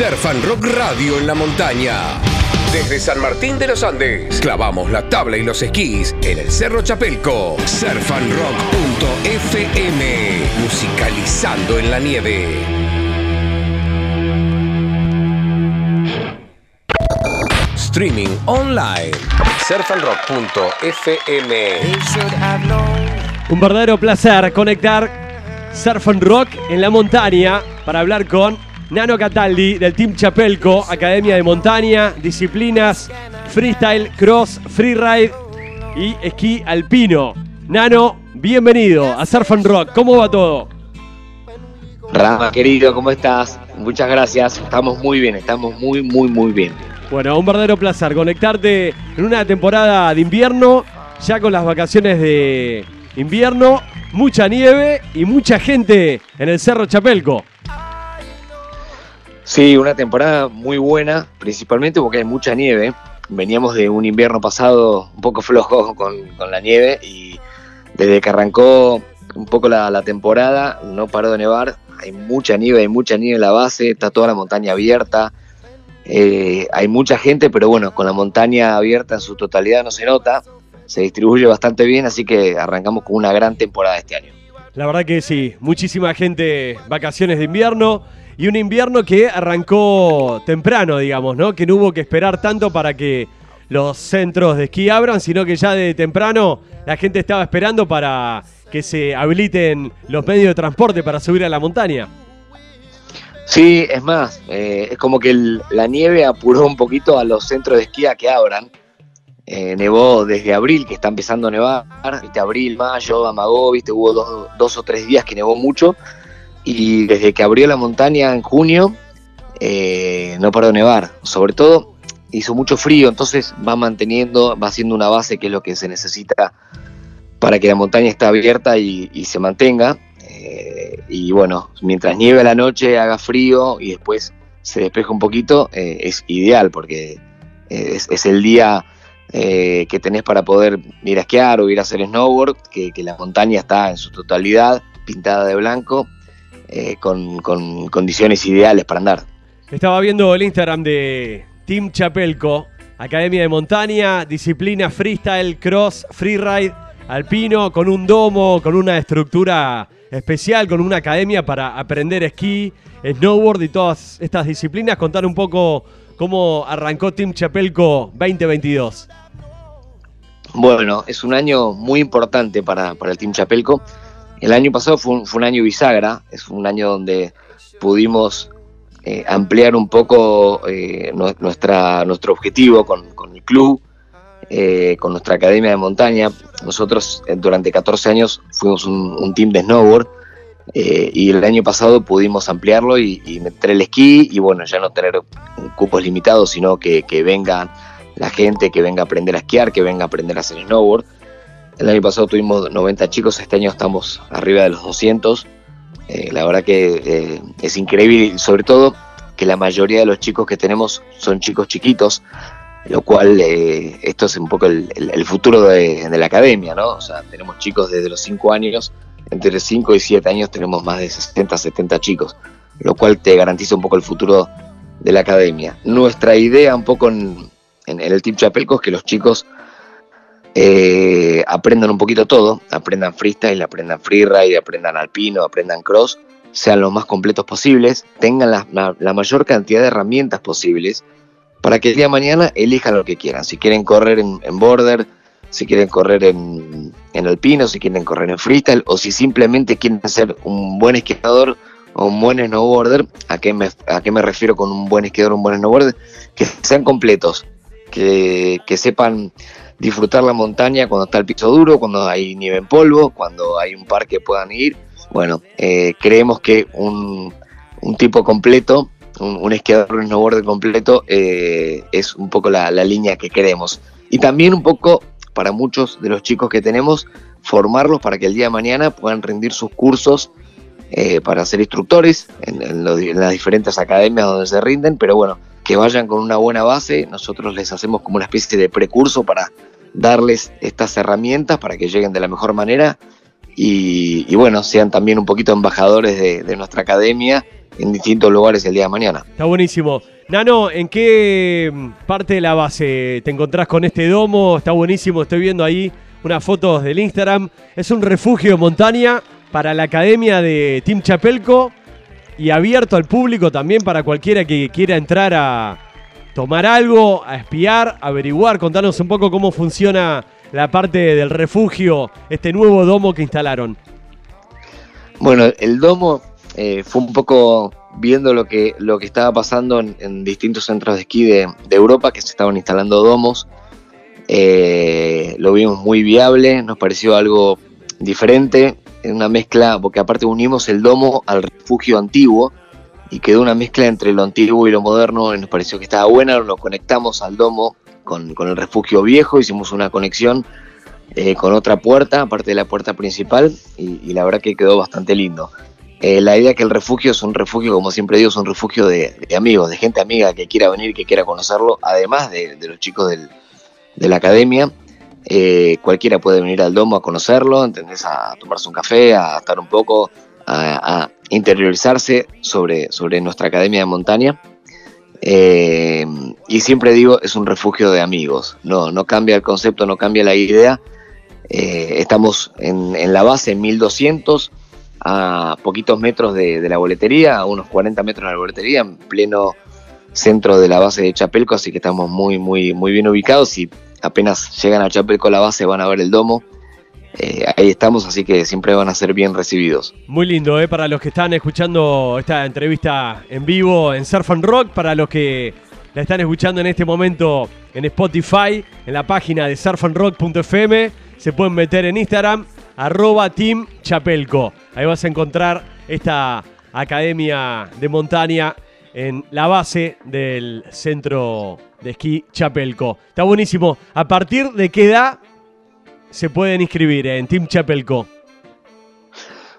Surf Rock Radio en la montaña. Desde San Martín de los Andes, clavamos la tabla y los esquís en el Cerro Chapelco. Surfanrock.fm, musicalizando en la nieve. Streaming online. Surfanrock.fm. Un verdadero placer conectar Surf Rock en la montaña para hablar con Nano Cataldi del Team Chapelco, Academia de Montaña, disciplinas freestyle, cross, freeride y esquí alpino. Nano, bienvenido a Surf and Rock. ¿Cómo va todo? Rama, querido, ¿cómo estás? Muchas gracias. Estamos muy bien, estamos muy, muy, muy bien. Bueno, un verdadero placer conectarte en una temporada de invierno, ya con las vacaciones de invierno, mucha nieve y mucha gente en el Cerro Chapelco. Sí, una temporada muy buena, principalmente porque hay mucha nieve. Veníamos de un invierno pasado un poco flojo con, la nieve y desde que arrancó un poco la, temporada no paró de nevar. Hay mucha nieve, hay mucha nieve en la base, está toda la montaña abierta. Eh, hay mucha gente, pero bueno, con la montaña abierta en su totalidad no se nota. Se distribuye bastante bien, así que arrancamos con una gran temporada este año. La verdad que sí, muchísima gente, vacaciones de invierno y un invierno que arrancó temprano, digamos, ¿no? Que no hubo que esperar tanto para que los centros de esquí abran, sino que ya de temprano la gente estaba esperando para que se habiliten los medios de transporte para subir a la montaña. Sí, es más, eh, es como que la nieve apuró un poquito a los centros de esquí a que abran. Eh, nevó desde abril, que está empezando a nevar, viste, abril, mayo, amagó, viste, hubo dos, dos o tres días que nevó mucho y desde que abrió la montaña en junio eh, no paró de nevar. Sobre todo hizo mucho frío, entonces va manteniendo, va haciendo una base que es lo que se necesita para que la montaña esté abierta y, se mantenga. Eh, y bueno, mientras nieve la noche, haga frío y después se despeja un poquito, eh, es ideal porque es, el día que tenés para poder ir a esquiar o ir a hacer snowboard, que la montaña está en su totalidad pintada de blanco eh, con, condiciones ideales para andar. Estaba viendo el Instagram de Team Chapelco, Academia de Montaña, disciplina freestyle, cross, freeride, alpino, con un domo, con una estructura especial, con una academia para aprender esquí, snowboard y todas estas disciplinas. Contar un poco cómo arrancó Team Chapelco 2022. Bueno, es un año muy importante para, para el Team Chapelco. El año pasado fue un, año bisagra, es un año donde pudimos eh, ampliar un poco eh, nuestro objetivo con, el club, eh, con nuestra academia de montaña. Nosotros durante 14 años fuimos un, team de snowboard y el año pasado pudimos ampliarlo y, meter el esquí y bueno, ya no tener cupos limitados, sino que, que venga la gente, que venga a aprender a esquiar, que venga a aprender a hacer snowboard. El año pasado tuvimos 90 chicos, este año estamos arriba de los 200. Eh, la verdad que eh, es increíble, sobre todo que la mayoría de los chicos que tenemos son chicos chiquitos, lo cual eh, esto es un poco el, futuro de, la academia, ¿no? O sea, tenemos chicos desde los 5 años, entre 5 y 7 años tenemos más de 60, 70 chicos, lo cual te garantiza un poco el futuro de la academia. Nuestra idea un poco en, en el Team Chapelco es que los chicos eh, aprendan un poquito todo, aprendan freestyle, aprendan freeride, aprendan alpino, aprendan cross, sean lo más completos posibles, tengan la, mayor cantidad de herramientas posibles para que el día de mañana elijan lo que quieran. Si quieren correr en, border, si quieren correr en, alpino, si quieren correr en freestyle o si simplemente quieren ser un buen esquiador o un buen snowboarder, ¿a qué me, a qué me refiero con un buen esquiador o un buen snowboarder? Que sean completos, que, que sepan disfrutar la montaña cuando está el piso duro, cuando hay nieve en polvo, cuando hay un parque que puedan ir. Bueno, eh, creemos que un, tipo completo, un, esquiador, un snowboarder completo, eh, es un poco la, línea que queremos. Y también un poco para muchos de los chicos que tenemos, formarlos para que el día de mañana puedan rendir sus cursos eh, para ser instructores en, en, las diferentes academias donde se rinden, pero bueno, que vayan con una buena base, nosotros les hacemos como una especie de precurso para darles estas herramientas para que lleguen de la mejor manera y, bueno, sean también un poquito embajadores de, nuestra academia en distintos lugares el día de mañana. Está buenísimo. Nano, ¿en qué parte de la base te encontrás con este domo? Está buenísimo, estoy viendo ahí unas fotos del Instagram. Es un refugio de montaña para la academia de Team Chapelco y abierto al público también para cualquiera que quiera entrar a tomar algo, a espiar, averiguar, contarnos un poco cómo funciona la parte del refugio, este nuevo domo que instalaron. Bueno, el domo eh, fue un poco viendo lo que, lo que estaba pasando en, distintos centros de esquí de, Europa que se estaban instalando domos. Eh, lo vimos muy viable, nos pareció algo diferente, en una mezcla, porque aparte unimos el domo al refugio antiguo y quedó una mezcla entre lo antiguo y lo moderno, y nos pareció que estaba buena, lo conectamos al domo con, el refugio viejo, hicimos una conexión eh, con otra puerta, aparte de la puerta principal, y, la verdad que quedó bastante lindo. Eh, la idea que el refugio es un refugio, como siempre digo, es un refugio de, amigos, de gente amiga que quiera venir, que quiera conocerlo, además de, los chicos de la academia. Eh, cualquiera puede venir al domo a conocerlo, ¿entendés? A tomarse un café, a estar un poco, a, interiorizarse sobre, sobre nuestra academia de montaña. Eh, y siempre digo, es un refugio de amigos, no, no cambia el concepto, no cambia la idea. Eh, estamos en, la base, en 1200, a poquitos metros de, la boletería, a unos 40 metros de la boletería, en pleno centro de la base de Chapelco, así que estamos muy, muy, muy bien ubicados y apenas llegan a Chapelco la base van a ver el domo. Eh, ahí estamos, así que siempre van a ser bien recibidos. Muy lindo, ¿eh? para los que están escuchando esta entrevista en vivo en Surf and Rock, para los que la están escuchando en este momento en Spotify, en la página de surfandrock.fm, se pueden meter en Instagram, arroba Team. Ahí vas a encontrar esta academia de montaña en la base del centro de esquí Chapelco. Está buenísimo. ¿A partir de qué edad se pueden inscribir en Team Chapelco?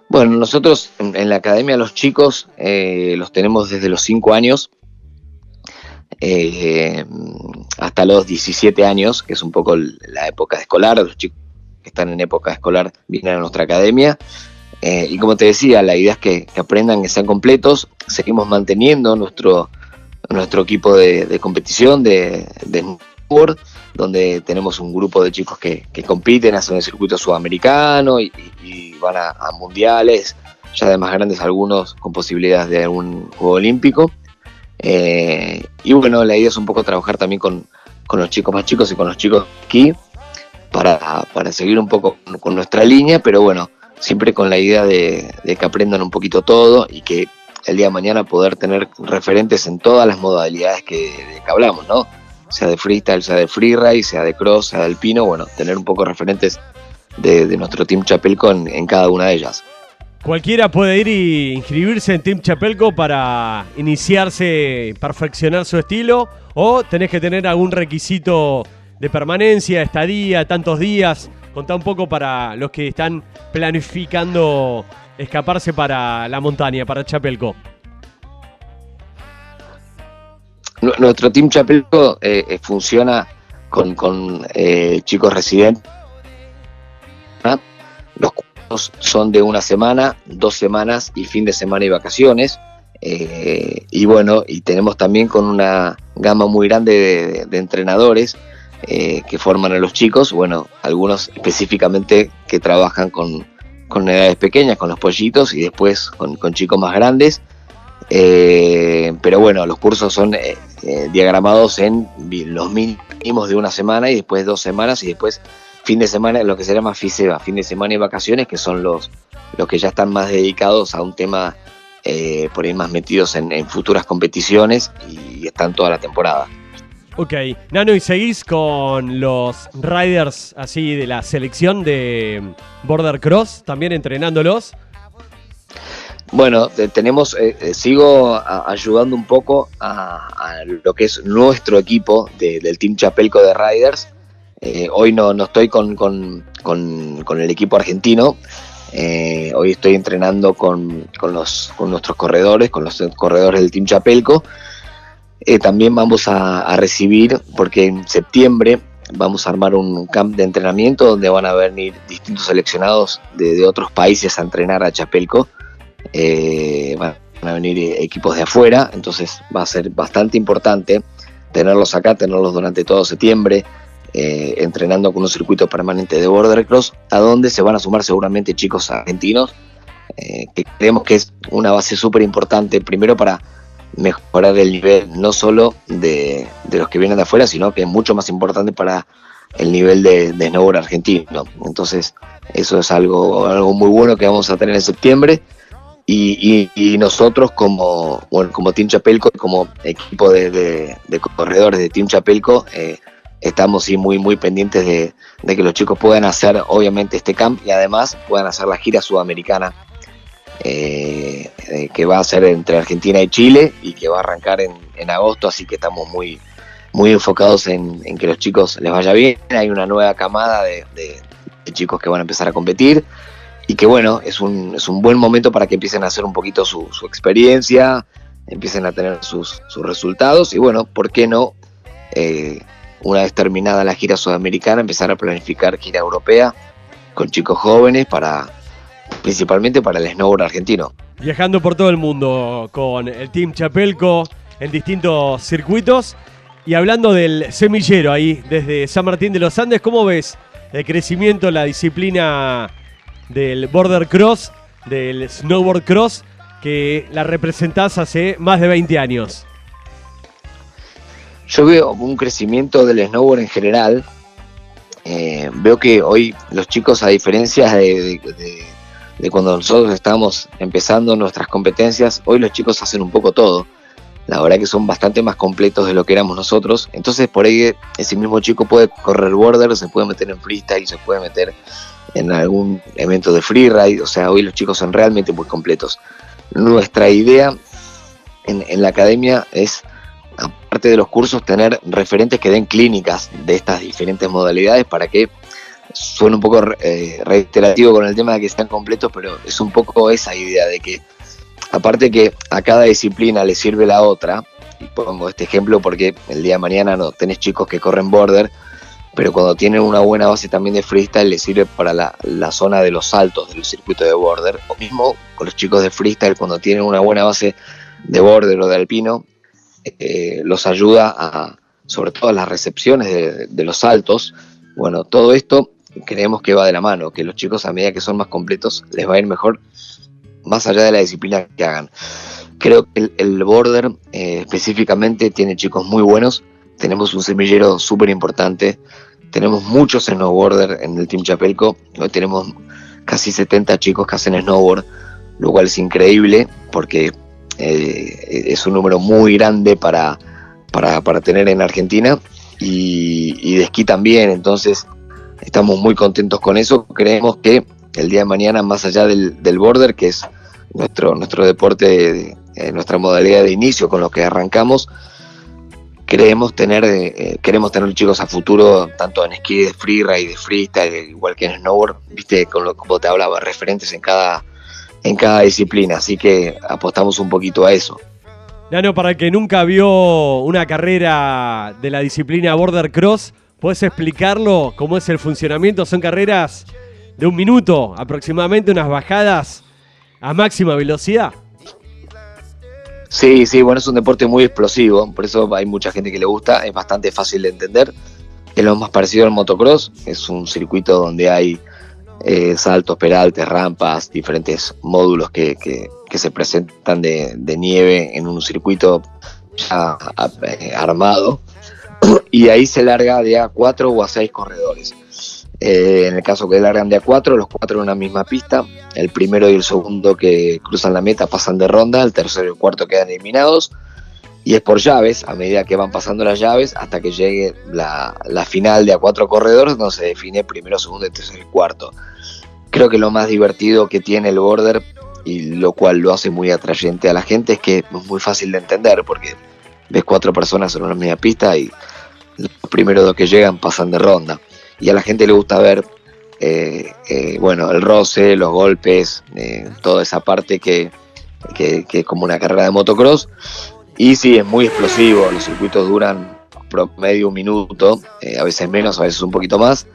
Bueno, nosotros en, la academia los chicos eh, los tenemos desde los 5 años eh, hasta los 17 años, que es un poco la época escolar. Los chicos que están en época escolar vienen a nuestra academia. Eh, y como te decía, la idea es que, aprendan, que sean completos. Seguimos manteniendo nuestro, nuestro equipo de, competición de, de donde tenemos un grupo de chicos que, compiten, hacen el circuito sudamericano y, van a, mundiales, ya de más grandes algunos con posibilidades de algún juego olímpico. Eh, y bueno, la idea es un poco trabajar también con, los chicos más chicos y con los chicos aquí para, seguir un poco con, nuestra línea, pero bueno, siempre con la idea de, que aprendan un poquito todo y que el día de mañana poder tener referentes en todas las modalidades que, que hablamos, ¿no? Sea de freestyle, sea de freeride, sea de cross, sea de alpino, bueno, tener un poco referentes de, nuestro Team Chapelco en, cada una de ellas. Cualquiera puede ir y inscribirse en Team Chapelco para iniciarse, perfeccionar su estilo, o tenés que tener algún requisito de permanencia, estadía, tantos días. Contá un poco para los que están planificando escaparse para la montaña, para Chapelco. Nuestro Team Chapelco eh, eh, funciona con, eh, chicos residentes. Los cursos son de una semana, dos semanas y fin de semana y vacaciones. y bueno, y tenemos también con una gama muy grande de, entrenadores que forman a los chicos, bueno, algunos específicamente que trabajan con, con edades pequeñas, con los pollitos, y después con, chicos más grandes. Eh, pero bueno, los cursos son eh, eh, diagramados en los mínimos de una semana y después dos semanas y después fin de semana, lo que se llama FISEBA, fin de semana y vacaciones, que son los, los que ya están más dedicados a un tema por ahí más metidos en, en futuras competiciones y están toda la temporada. Ok, Nano, ¿y seguís con los riders así de la selección de Border Cross, también entrenándolos? Bueno, tenemos, eh, eh, sigo ayudando un poco a, lo que es nuestro equipo del Team Chapelco de Riders. Eh, hoy no, no estoy con, con, con, el equipo argentino, hoy estoy entrenando con, los, con nuestros corredores, con los corredores del Team Chapelco. Eh, también vamos a, recibir, porque en septiembre vamos a armar un camp de entrenamiento donde van a venir distintos seleccionados de, otros países a entrenar a Chapelco. Eh, van a venir equipos de afuera, entonces va a ser bastante importante tenerlos acá, tenerlos durante todo septiembre, eh, entrenando con un circuito permanente de border cross, a donde se van a sumar seguramente chicos argentinos, eh, que creemos que es una base súper importante, primero para mejorar el nivel no solo de, los que vienen de afuera, sino que es mucho más importante para el nivel de, de snowboard argentino. Entonces, eso es algo, algo muy bueno que vamos a tener en septiembre. Y, nosotros como, bueno, como Team Chapelco, como equipo de, corredores de Team Chapelco, eh, estamos sí, muy, muy pendientes de, que los chicos puedan hacer obviamente este camp y además puedan hacer la gira sudamericana eh, eh, que va a ser entre Argentina y Chile y que va a arrancar en, agosto, así que estamos muy, muy enfocados en, que los chicos les vaya bien. Hay una nueva camada de, chicos que van a empezar a competir y que bueno, es un, es un buen momento para que empiecen a hacer un poquito su, experiencia, empiecen a tener sus, resultados y bueno, ¿por qué no? Eh, una vez terminada la gira sudamericana, empezar a planificar gira europea con chicos jóvenes para principalmente para el snowboard argentino. Viajando por todo el mundo con el Team Chapelco en distintos circuitos y hablando del semillero ahí desde San Martín de los Andes, ¿cómo ves el crecimiento la disciplina del border cross, del snowboard cross, que la representás hace más de 20 años? Yo veo un crecimiento del snowboard en general. Eh, veo que hoy los chicos, a diferencia de, de cuando nosotros estábamos empezando nuestras competencias, hoy los chicos hacen un poco todo. La verdad que son bastante más completos de lo que éramos nosotros. Entonces por ahí ese mismo chico puede correr border, se puede meter en freestyle, se puede meter en algún evento de freeride. O sea, hoy los chicos son realmente muy completos. Nuestra idea en, la academia es, aparte de los cursos, tener referentes que den clínicas de estas diferentes modalidades para que suena un poco eh, reiterativo con el tema de que están completos, pero es un poco esa idea de que, aparte que a cada disciplina le sirve la otra, y pongo este ejemplo porque el día de mañana no tenés chicos que corren border, pero cuando tienen una buena base también de freestyle les sirve para la, zona de los saltos del circuito de border, o mismo con los chicos de freestyle cuando tienen una buena base de border o de alpino, eh, los ayuda a, sobre todo a las recepciones de, de los saltos, bueno, todo esto creemos que va de la mano, que los chicos a medida que son más completos les va a ir mejor más allá de la disciplina que hagan. Creo que el, border eh, específicamente tiene chicos muy buenos, tenemos un semillero súper importante, tenemos muchos snowboarder en el Team Chapelco, hoy tenemos casi 70 chicos que hacen snowboard, lo cual es increíble porque eh, es un número muy grande para, para, tener en Argentina y, de esquí también, entonces estamos muy contentos con eso. Creemos que el día de mañana, más allá del, border, que es nuestro, nuestro deporte, eh, nuestra modalidad de inicio con lo que arrancamos, queremos tener, eh, queremos tener chicos a futuro, tanto en esquí de freeride, de freestyle, igual que en snowboard, viste, con lo como te hablaba, referentes en cada, en cada disciplina. Así que apostamos un poquito a eso. Nano, para el que nunca vio una carrera de la disciplina Border Cross, ¿Puedes explicarlo cómo es el funcionamiento? Son carreras de un minuto aproximadamente, unas bajadas a máxima velocidad. Sí, sí, bueno, es un deporte muy explosivo, por eso hay mucha gente que le gusta, es bastante fácil de entender. Es lo más parecido al motocross, es un circuito donde hay eh, saltos, peraltes, rampas, diferentes módulos que, se presentan de, nieve en un circuito ya eh, armado y ahí se larga de a cuatro o a seis corredores. Eh, en el caso que largan de a cuatro, los cuatro en una misma pista, el primero y el segundo que cruzan la meta pasan de ronda, el tercero y el cuarto quedan eliminados, y es por llaves, a medida que van pasando las llaves, hasta que llegue la, final de a cuatro corredores, donde se define primero, segundo, tercero y cuarto. Creo que lo más divertido que tiene el border, y lo cual lo hace muy atrayente a la gente, es que es muy fácil de entender, porque ves cuatro personas en una misma pista y los primeros dos que llegan pasan de ronda. Y a la gente le gusta ver, eh, eh, bueno, el roce, los golpes, eh, toda esa parte que, que, es como una carrera de motocross. Y sí, es muy explosivo, los circuitos duran promedio un minuto, a veces menos, a veces un poquito más,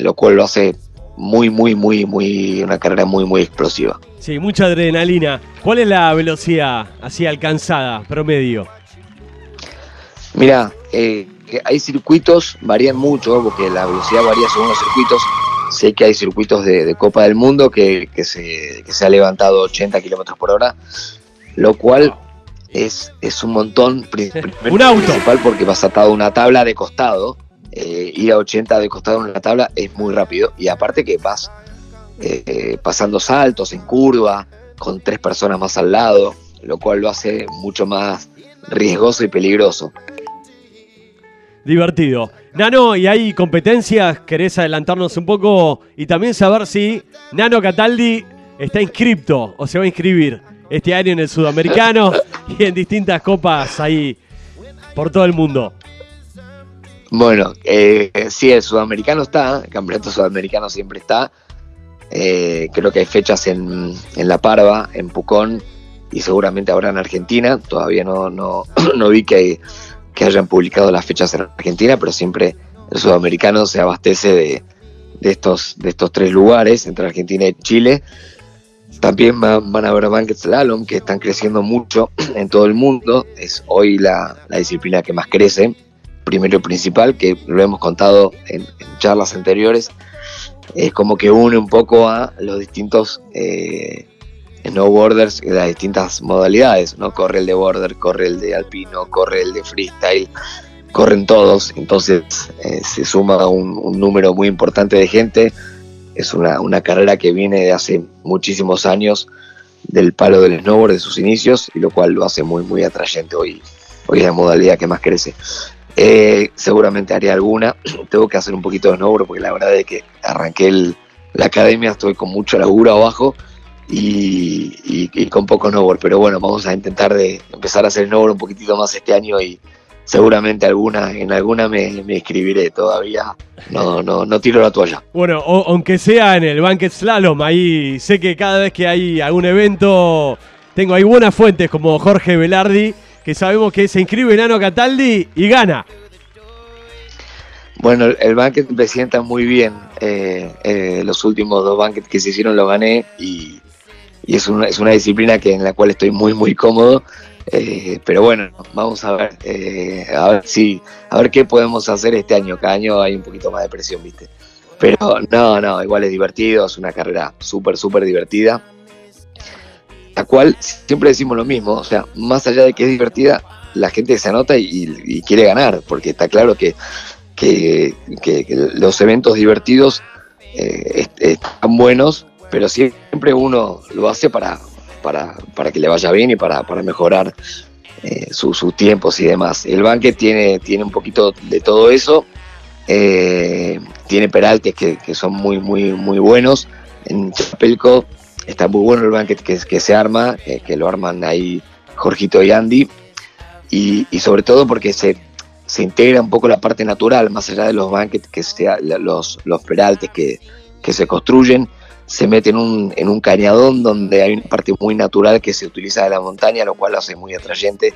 lo cual lo hace muy, muy, muy, muy, una carrera muy, muy explosiva. Sí, mucha adrenalina. ¿Cuál es la velocidad así alcanzada, promedio? Mira, eh, hay circuitos, varían mucho, porque la velocidad varía según los circuitos. Sé que hay circuitos de, Copa del Mundo que, se, que se ha levantado 80 kilómetros por hora, lo cual es, es un montón. un auto. Principal porque vas atado a una tabla de costado. Eh, ir a 80 de costado en una tabla es muy rápido. Y aparte que vas eh, pasando saltos en curva, con tres personas más al lado, lo cual lo hace mucho más riesgoso y peligroso. Divertido. Nano, ¿y hay competencias? ¿Querés adelantarnos un poco? Y también saber si Nano Cataldi está inscripto o se va a inscribir este año en el Sudamericano y en distintas copas ahí por todo el mundo. Bueno, eh, sí, el sudamericano está, el campeonato sudamericano siempre está. Eh, creo que hay fechas en, La Parva, en Pucón y seguramente habrá en Argentina. Todavía no, no, no vi que, que, hayan publicado las fechas en Argentina, pero siempre el sudamericano se abastece de, de, estos, de estos tres lugares, entre Argentina y Chile. También van a haber Banquet Slalom, que están creciendo mucho en todo el mundo. Es hoy la, disciplina que más crece. Primero y principal, que lo hemos contado en, charlas anteriores, es como que une un poco a los distintos eh, snowboarders de las distintas modalidades. ¿no? Corre el de border, corre el de alpino, corre el de freestyle, corren todos. Entonces eh, se suma un, un número muy importante de gente es una, una, carrera que viene de hace muchísimos años del palo del snowboard de sus inicios y lo cual lo hace muy muy atrayente hoy hoy es la modalidad que más crece eh, seguramente haré alguna tengo que hacer un poquito de snowboard porque la verdad es que arranqué la academia estoy con mucho laburo abajo y, y, con poco snowboard pero bueno vamos a intentar de empezar a hacer snowboard un poquitito más este año y seguramente alguna, en alguna me, me escribiré todavía. No, no, no tiro la toalla. Bueno, aunque sea en el Banquet Slalom, ahí sé que cada vez que hay algún evento, tengo ahí buenas fuentes como Jorge Velardi, que sabemos que se inscribe Nano Cataldi y gana. Bueno, el Banquet presenta muy bien. Eh, eh, los últimos dos Banquets que se hicieron lo gané y, y es, una, es una disciplina que, en la cual estoy muy, muy cómodo. Eh, pero bueno, vamos a ver, eh, a ver si, a ver qué podemos hacer este año. Cada año hay un poquito más de presión, viste. Pero no, no, igual es divertido, es una carrera súper, súper divertida. La cual siempre decimos lo mismo, o sea, más allá de que es divertida, la gente se anota y, quiere ganar, porque está claro que, que, los eventos divertidos eh, están buenos, pero siempre uno lo hace para, para, para que le vaya bien y para, para mejorar eh, sus tiempos y demás. El banque tiene, tiene un poquito de todo eso. Eh, tiene peraltes que, que, son muy, muy, muy buenos. En Chapelco está muy bueno el banquet que, se arma, eh, que lo arman ahí Jorgito y Andy. Y, y, sobre todo porque se, se integra un poco la parte natural, más allá de los banquets, que sea, los, los peraltes que, que se construyen se mete en un, en un cañadón donde hay una parte muy natural que se utiliza de la montaña, lo cual lo hace muy atrayente.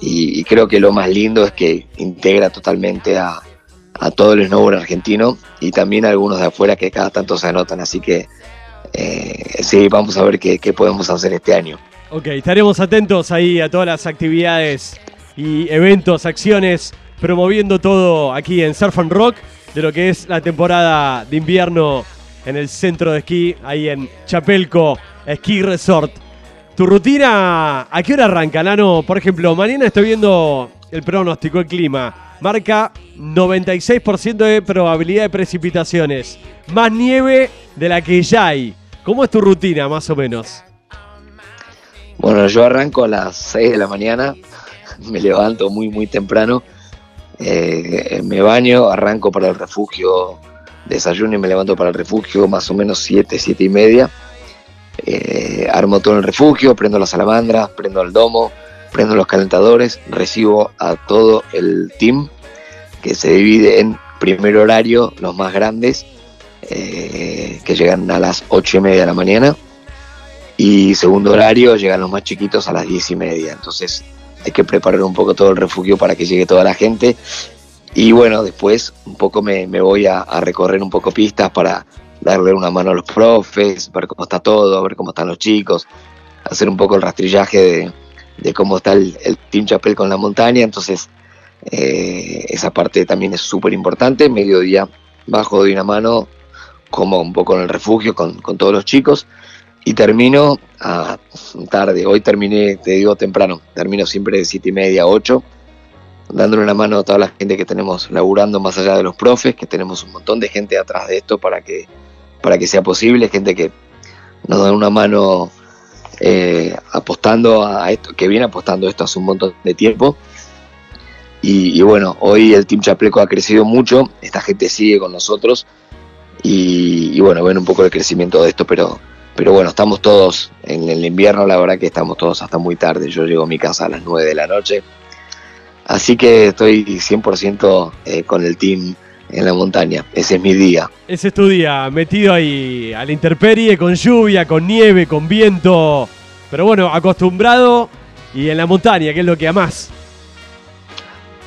Y, creo que lo más lindo es que integra totalmente a, todo el snowboard argentino y también a algunos de afuera que cada tanto se anotan. Así que eh, sí, vamos a ver qué, qué podemos hacer este año. Ok, estaremos atentos ahí a todas las actividades y eventos, acciones, promoviendo todo aquí en Surf and Rock de lo que es la temporada de invierno en el centro de esquí, ahí en Chapelco Ski Resort. ¿Tu rutina a qué hora arranca, Nano? Por ejemplo, mañana estoy viendo el pronóstico, el clima. Marca 96% de probabilidad de precipitaciones. Más nieve de la que ya hay. ¿Cómo es tu rutina, más o menos? Bueno, yo arranco a las 6 de la mañana. Me levanto muy, muy temprano. Eh, me baño, arranco para el refugio desayuno y me levanto para el refugio más o menos 7, 7 y media. Eh, armo todo el refugio, prendo las salamandras, prendo el domo, prendo los calentadores, recibo a todo el team que se divide en primer horario, los más grandes, eh, que llegan a las 8 y media de la mañana, y segundo horario llegan los más chiquitos a las 10 y media. Entonces hay que preparar un poco todo el refugio para que llegue toda la gente. Y bueno, después un poco me, voy a, recorrer un poco pistas para darle una mano a los profes, ver cómo está todo, ver cómo están los chicos, hacer un poco el rastrillaje de, cómo está el, Team Chapel con la montaña. Entonces, eh, esa parte también es súper importante. Mediodía bajo de una mano, como un poco en el refugio con, con todos los chicos. Y termino a tarde. Hoy terminé, te digo temprano, termino siempre de siete y media, 8 dándole una mano a toda la gente que tenemos laburando más allá de los profes, que tenemos un montón de gente atrás de esto para que, para que sea posible, gente que nos da una mano eh, apostando a esto, que viene apostando esto hace un montón de tiempo. Y, bueno, hoy el Team Chapleco ha crecido mucho, esta gente sigue con nosotros y, bueno, ven un poco el crecimiento de esto, pero, pero bueno, estamos todos en el invierno, la verdad que estamos todos hasta muy tarde. Yo llego a mi casa a las 9 de la noche Así que estoy 100% eh, con el team en la montaña. Ese es mi día. Ese es tu día, metido ahí a la intemperie, con lluvia, con nieve, con viento. Pero bueno, acostumbrado y en la montaña, que es lo que amás.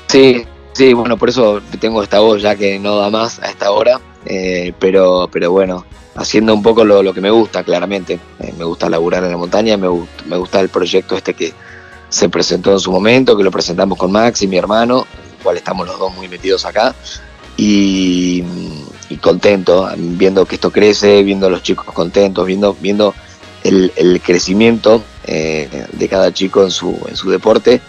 Sí, sí, bueno, por eso tengo esta voz ya que no da más a esta hora. Eh, pero, pero bueno, haciendo un poco lo, que me gusta, claramente. Eh, me gusta laburar en la montaña, me, me gusta el proyecto este que, se presentó en su momento, que lo presentamos con Max y mi hermano, el cual estamos los dos muy metidos acá. Y, contento, viendo que esto crece, viendo a los chicos contentos, viendo, viendo el, crecimiento eh, de cada chico en su, en su deporte.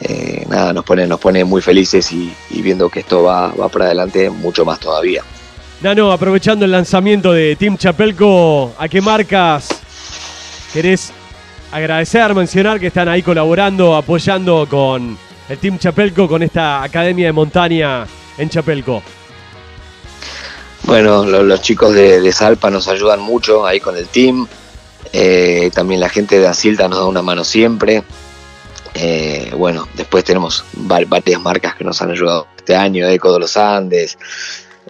Eh, nada, nos pone, nos pone muy felices y, viendo que esto va, va para adelante mucho más todavía. Nano, aprovechando el lanzamiento de Team Chapelco, ¿a qué marcas querés agradecer, mencionar que están ahí colaborando, apoyando con el Team Chapelco, con esta academia de montaña en Chapelco. Bueno, los chicos de, Salpa nos ayudan mucho ahí con el team. Eh, también la gente de Asilta nos da una mano siempre. Eh, bueno, después tenemos varias marcas que nos han ayudado este año, Eco de los Andes.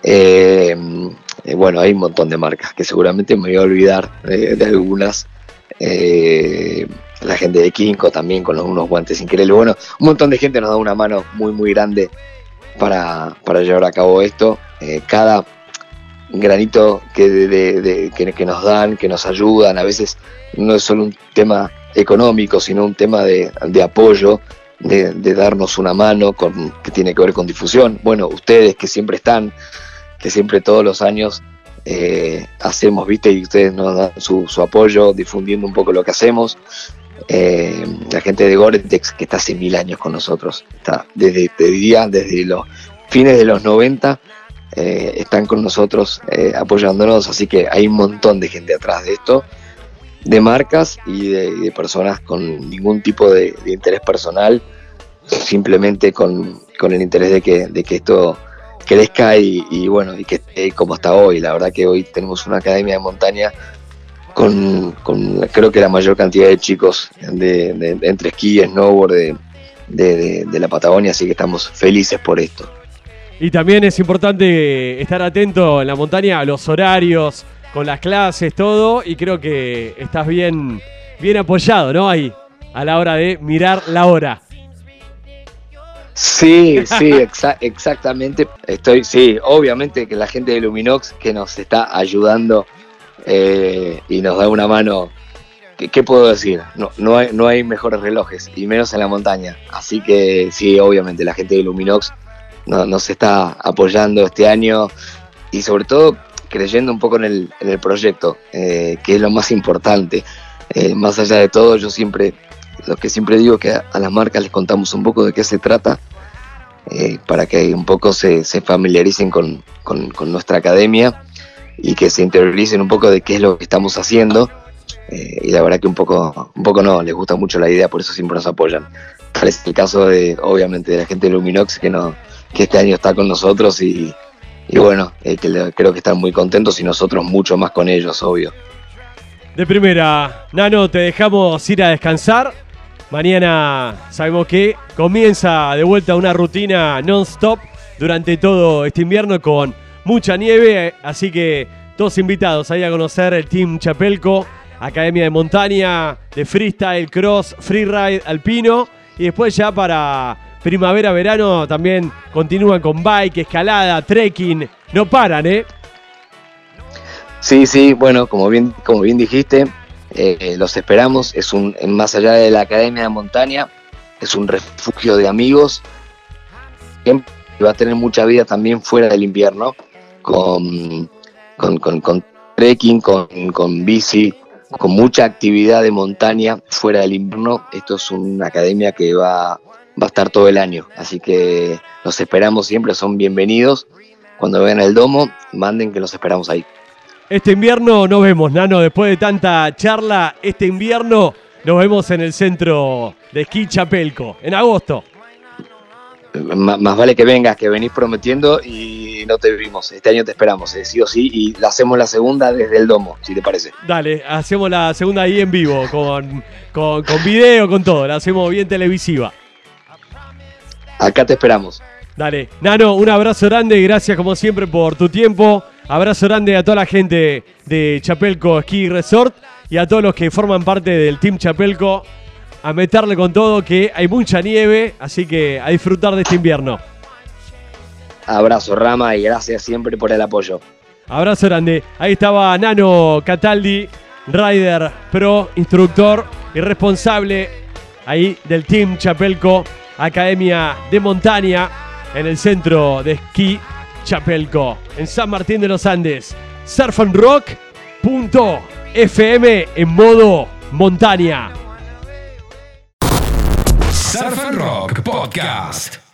Eh, bueno, hay un montón de marcas que seguramente me voy a olvidar de algunas. Eh, la gente de Kinko también con unos guantes increíbles. Bueno, un montón de gente nos da una mano muy, muy grande para, llevar a cabo esto. Eh, cada granito que, que, nos dan, que nos ayudan, a veces no es solo un tema económico, sino un tema de, apoyo, de, darnos una mano con, que tiene que ver con difusión. Bueno, ustedes que siempre están, que siempre todos los años eh, hacemos, ¿viste? Y ustedes nos dan su, apoyo difundiendo un poco lo que hacemos. Eh, la gente de Goretex, que está hace mil años con nosotros, está desde, te diría, desde los fines de los 90, eh, están con nosotros apoyándonos, así que hay un montón de gente atrás de esto, de marcas y de, personas con ningún tipo de, interés personal, simplemente con, el interés de que, de que esto crezca y, bueno, y que esté como está hoy. La verdad que hoy tenemos una academia de montaña con, creo que la mayor cantidad de chicos de, entre esquí y snowboard de, la Patagonia, así que estamos felices por esto. Y también es importante estar atento en la montaña a los horarios, con las clases, todo, y creo que estás bien, bien apoyado, ¿no? Ahí, a la hora de mirar la hora. Sí, sí, exactamente. Estoy, sí, obviamente que la gente de Luminox que nos está ayudando eh, y nos da una mano. ¿Qué, puedo decir? No, no, hay, no hay mejores relojes, y menos en la montaña. Así que sí, obviamente la gente de Luminox nos está apoyando este año y sobre todo creyendo un poco en el, proyecto, eh, que es lo más importante. Eh, más allá de todo, yo siempre lo que siempre digo que a, las marcas les contamos un poco de qué se trata, eh, para que un poco se, familiaricen con, nuestra academia y que se interioricen un poco de qué es lo que estamos haciendo. Eh, y la verdad que un poco, un poco no, les gusta mucho la idea, por eso siempre nos apoyan. Tal es el caso de, obviamente, de la gente de Luminox que, no, que este año está con nosotros y, bueno, eh, que creo que están muy contentos y nosotros mucho más con ellos, obvio. De primera, Nano, te dejamos ir a descansar. Mañana sabemos que comienza de vuelta una rutina non-stop durante todo este invierno con mucha nieve, así que todos invitados ahí a conocer el Team Chapelco, Academia de Montaña, de Freestyle, Cross, Freeride, Alpino Y después ya para primavera, verano también continúan con bike, escalada, trekking. No paran, ¿eh? Sí, sí, bueno, como bien, como bien dijiste, eh, los esperamos. Es un, más allá de la Academia de Montaña, es un refugio de amigos. Que va a tener mucha vida también fuera del invierno, con, con, trekking, con, con bici, con mucha actividad de montaña fuera del invierno. Esto es una academia que va, va a estar todo el año, así que los esperamos siempre, son bienvenidos. Cuando vean el domo, manden que los esperamos ahí. Este invierno nos vemos, Nano, después de tanta charla, este invierno nos vemos en el centro de esquí Chapelco, en agosto. más vale que vengas, que venís prometiendo y no te vimos. Este año te esperamos, eh, sí o sí, y la hacemos la segunda desde el domo, si te parece. Dale, hacemos la segunda ahí en vivo, con, con, con video, con todo, la hacemos bien televisiva. Acá te esperamos. Dale, Nano, un abrazo grande, y gracias como siempre por tu tiempo. Abrazo grande a toda la gente de Chapelco Ski Resort y a todos los que forman parte del Team Chapelco. A meterle con todo que hay mucha nieve, así que a disfrutar de este invierno. Abrazo, Rama, y gracias siempre por el apoyo. Abrazo grande. Ahí estaba Nano Cataldi, rider pro, instructor y responsable ahí del Team Chapelco, Academia de Montaña en el centro de esquí Chapelco, en San Martín de los Andes. Surfandrock.fm en modo montaña. Surf Rock Podcast.